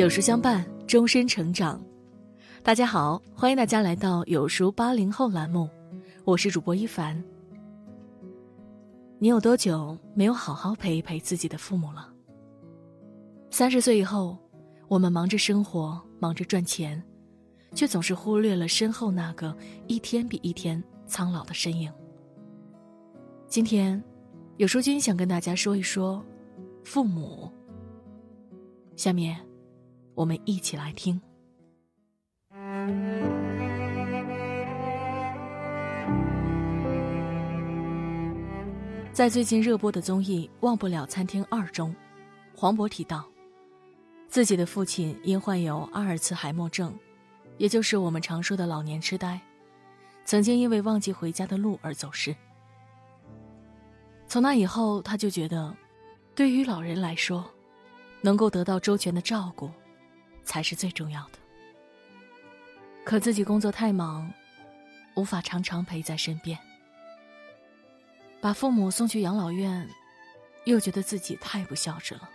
有书相伴，终身成长。大家好，欢迎大家来到有书八零后栏目，我是主播一凡。你有多久没有好好陪一陪自己的父母了？三十岁以后，我们忙着生活，忙着赚钱，却总是忽略了身后那个一天比一天苍老的身影。今天，有书君想跟大家说一说父母。下面，我们一起来听。在最近热播的综艺《忘不了餐厅二》中，黄渤提到，自己的父亲因患有阿尔茨海默症，也就是我们常说的老年痴呆，曾经因为忘记回家的路而走失。从那以后，他就觉得，对于老人来说，能够得到周全的照顾，才是最重要的。可自己工作太忙，无法常常陪在身边。把父母送去养老院，又觉得自己太不孝顺了。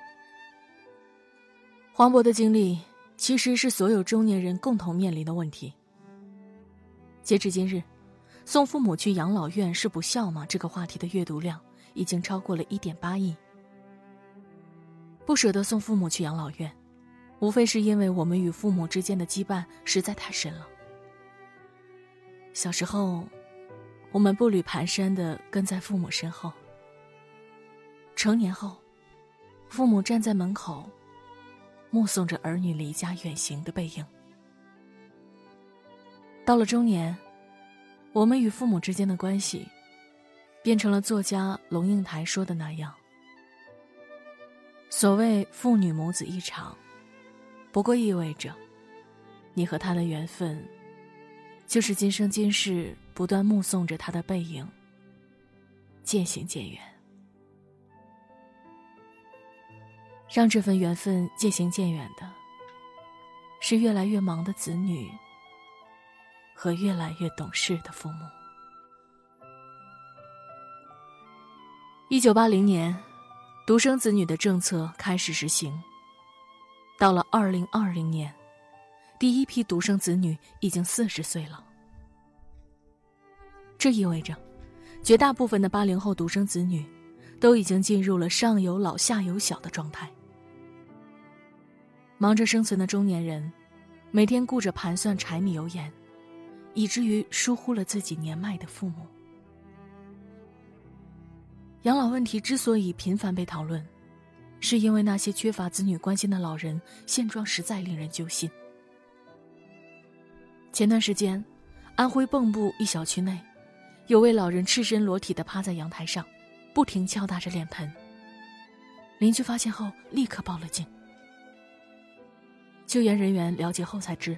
黄渤的经历其实是所有中年人共同面临的问题。截至今日，“送父母去养老院是不孝吗？”这个话题的阅读量已经超过了一点八亿。不舍得送父母去养老院，无非是因为我们与父母之间的羁绊实在太深了。小时候，我们步履蹒跚的跟在父母身后；成年后，父母站在门口，目送着儿女离家远行的背影。到了中年，我们与父母之间的关系，变成了作家龙应台说的那样。所谓父女母子一场，不过意味着，你和他的缘分，就是今生今世不断目送着他的背影，渐行渐远。让这份缘分渐行渐远的，是越来越忙的子女和越来越懂事的父母。一九八零年。独生子女的政策开始实行。到了二零二零年，第一批独生子女已经四十岁了。这意味着，绝大部分的八零后独生子女，都已经进入了上有老下有小的状态。忙着生存的中年人，每天顾着盘算柴米油盐，以至于疏忽了自己年迈的父母。养老问题之所以频繁被讨论，是因为那些缺乏子女关心的老人现状实在令人揪心。前段时间，安徽蚌埠一小区内，有位老人赤身裸体的趴在阳台上，不停敲打着脸盆。邻居发现后立刻报了警。救援人员了解后才知，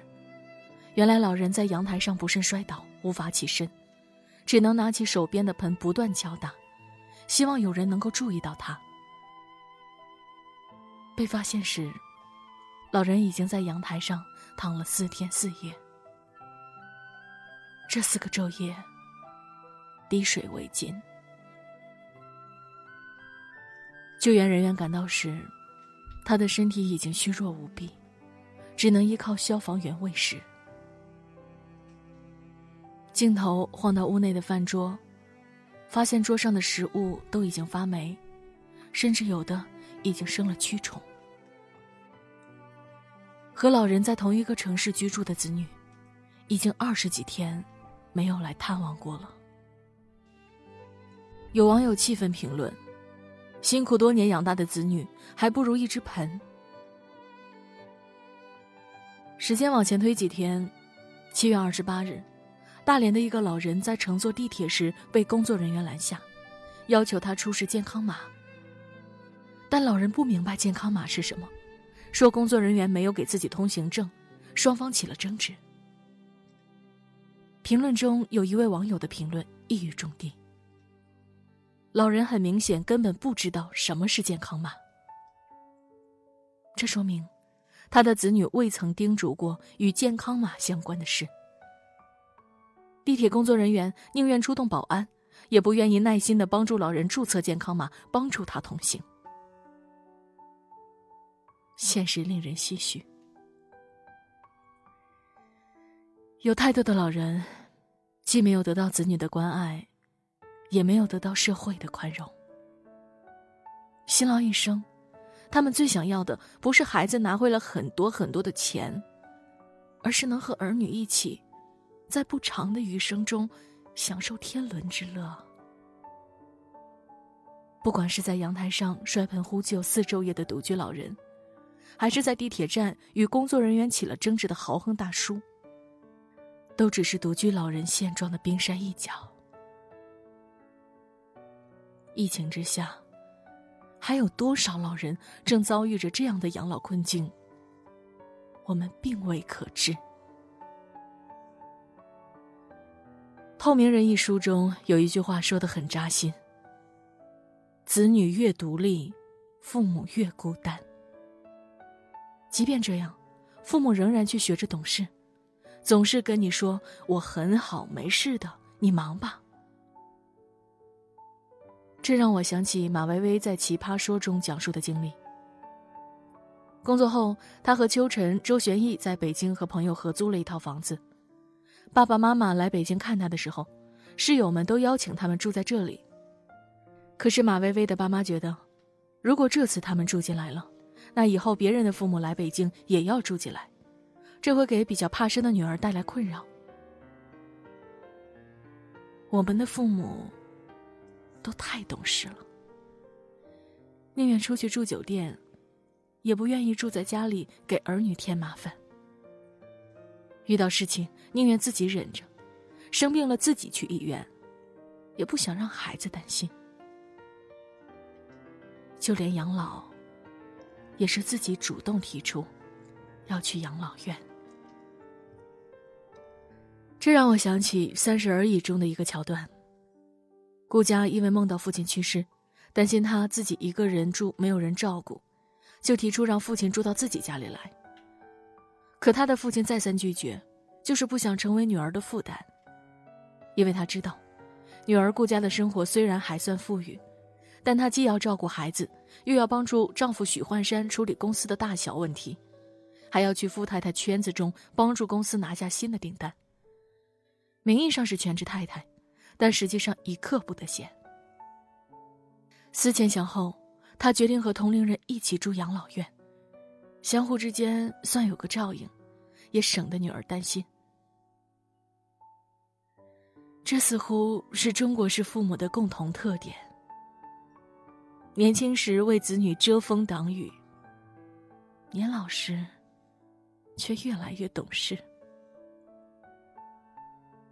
原来老人在阳台上不慎摔倒，无法起身，只能拿起手边的盆不断敲打。希望有人能够注意到他。被发现时，老人已经在阳台上躺了四天四夜。这四个昼夜，滴水未进。救援人员赶到时，他的身体已经虚弱无比，只能依靠消防员喂食。镜头晃到屋内的饭桌。发现桌上的食物都已经发霉，甚至有的已经生了蛆虫。和老人在同一个城市居住的子女，已经二十几天没有来探望过了。有网友气愤评论：“辛苦多年养大的子女，还不如一只盆。”时间往前推几天，七月二十八日。大连的一个老人在乘坐地铁时被工作人员拦下，要求他出示健康码。但老人不明白健康码是什么，说工作人员没有给自己通行证，双方起了争执。评论中有一位网友的评论一语中的：老人很明显根本不知道什么是健康码，这说明他的子女未曾叮嘱过与健康码相关的事。地铁工作人员宁愿出动保安，也不愿意耐心的帮助老人注册健康码，帮助他同行。现实令人唏嘘。有太多的老人既没有得到子女的关爱也没有得到社会的宽容。辛劳一生他们最想要的不是孩子拿回了很多很多的钱而是能和儿女一起在不长的余生中享受天伦之乐。不管是在阳台上摔盆呼救四昼夜的独居老人还是在地铁站与工作人员起了争执的豪横大叔，都只是独居老人现状的冰山一角。疫情之下。还有多少老人正遭遇着这样的养老困境？我们并未可知。《透明人》一书中有一句话说的很扎心：“子女越独立，父母越孤单。”即便这样，父母仍然去学着懂事，总是跟你说：“我很好，没事的，你忙吧。”这让我想起马薇薇在《奇葩说》中讲述的经历。工作后，她和秋晨、周旋逸在北京和朋友合租了一套房子。爸爸妈妈来北京看她的时候，室友们都邀请他们住在这里。可是马薇薇的爸妈觉得，如果这次他们住进来了，那以后别人的父母来北京也要住进来，这会给比较怕生的女儿带来困扰。我们的父母。都太懂事了，宁愿出去住酒店，也不愿意住在家里给儿女添麻烦。遇到事情宁愿自己忍着，生病了自己去医院，也不想让孩子担心。就连养老，也是自己主动提出要去养老院。这让我想起《三十而已》中的一个桥段。顾佳因为梦到父亲去世，担心他自己一个人住没有人照顾，就提出让父亲住到自己家里来。可他的父亲再三拒绝，就是不想成为女儿的负担。因为他知道，女儿顾家的生活虽然还算富裕，但她既要照顾孩子，又要帮助丈夫许幻山处理公司的大小问题，还要去富太太圈子中帮助公司拿下新的订单。名义上是全职太太。但实际上一刻不得闲。思前想后，他决定和同龄人一起住养老院，相互之间算有个照应，也省得女儿担心。这似乎是中国式父母的共同特点：年轻时为子女遮风挡雨，年老时却越来越懂事，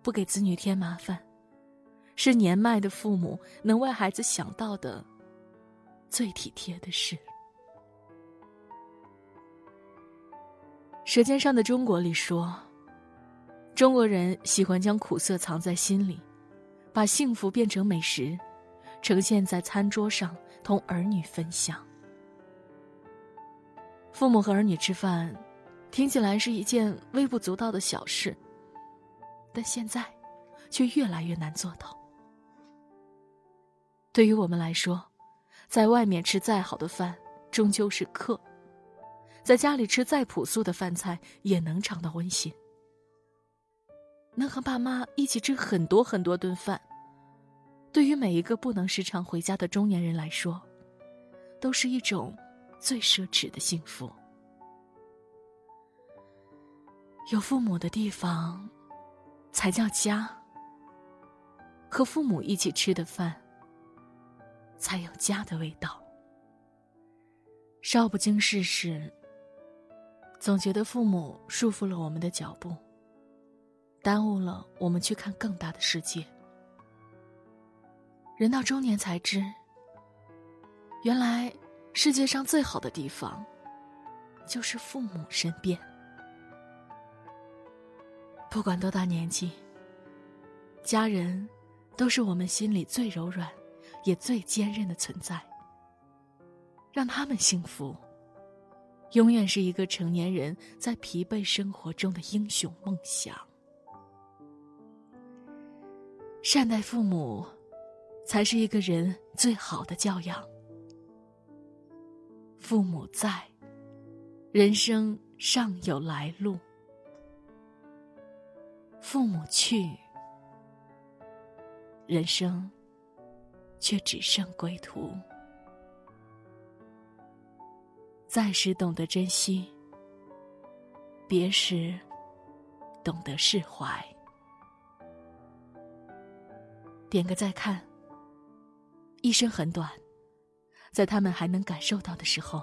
不给子女添麻烦。是年迈的父母能为孩子想到的最体贴的事。《舌尖上的中国》里说，中国人喜欢将苦涩藏在心里，把幸福变成美食，呈现在餐桌上，同儿女分享。父母和儿女吃饭，听起来是一件微不足道的小事，但现在，却越来越难做到。对于我们来说，在外面吃再好的饭，终究是客；在家里吃再朴素的饭菜，也能尝到温馨。能和爸妈一起吃很多很多顿饭，对于每一个不能时常回家的中年人来说，都是一种最奢侈的幸福。有父母的地方，才叫家。和父母一起吃的饭。才有家的味道。少不经事时，总觉得父母束缚了我们的脚步，耽误了我们去看更大的世界。人到中年才知，原来世界上最好的地方，就是父母身边。不管多大年纪，家人都是我们心里最柔软。也最坚韧的存在，让他们幸福，永远是一个成年人在疲惫生活中的英雄梦想。善待父母，才是一个人最好的教养。父母在，人生尚有来路。父母去，人生却只剩归途。在时懂得珍惜，别时懂得释怀。点个再看。一生很短，在他们还能感受到的时候，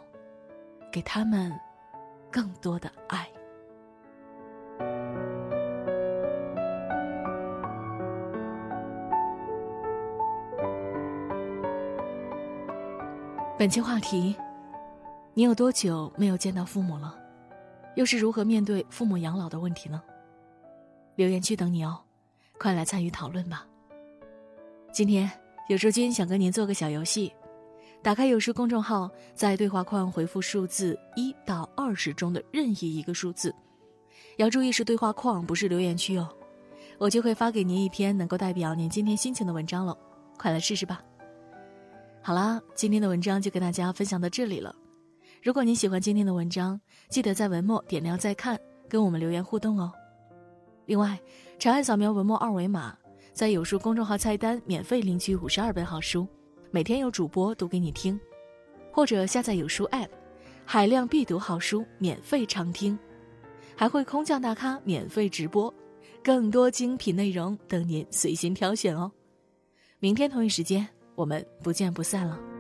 给他们更多的爱。本期话题：你有多久没有见到父母了？又是如何面对父母养老的问题呢？留言区等你哦，快来参与讨论吧。今天。有书君想跟您做个小游戏，打开有书公众号，在对话框回复数字一到二十中的任意一个数字，要注意是对话框，不是留言区哦。我就会发给您一篇能够代表您今天心情的文章了，快来试试吧。好啦，今天的文章就跟大家分享到这里了。如果您喜欢今天的文章，记得在文末点亮再看，跟我们留言互动哦。另外，长按扫描文末二维码。在有书公众号菜单免费领取五十二本好书，每天有主播读给你听，或者下载有书 App，海量必读好书免费畅听，还会空降大咖免费直播，更多精品内容等您随心挑选哦。明天同一时间，我们不见不散了。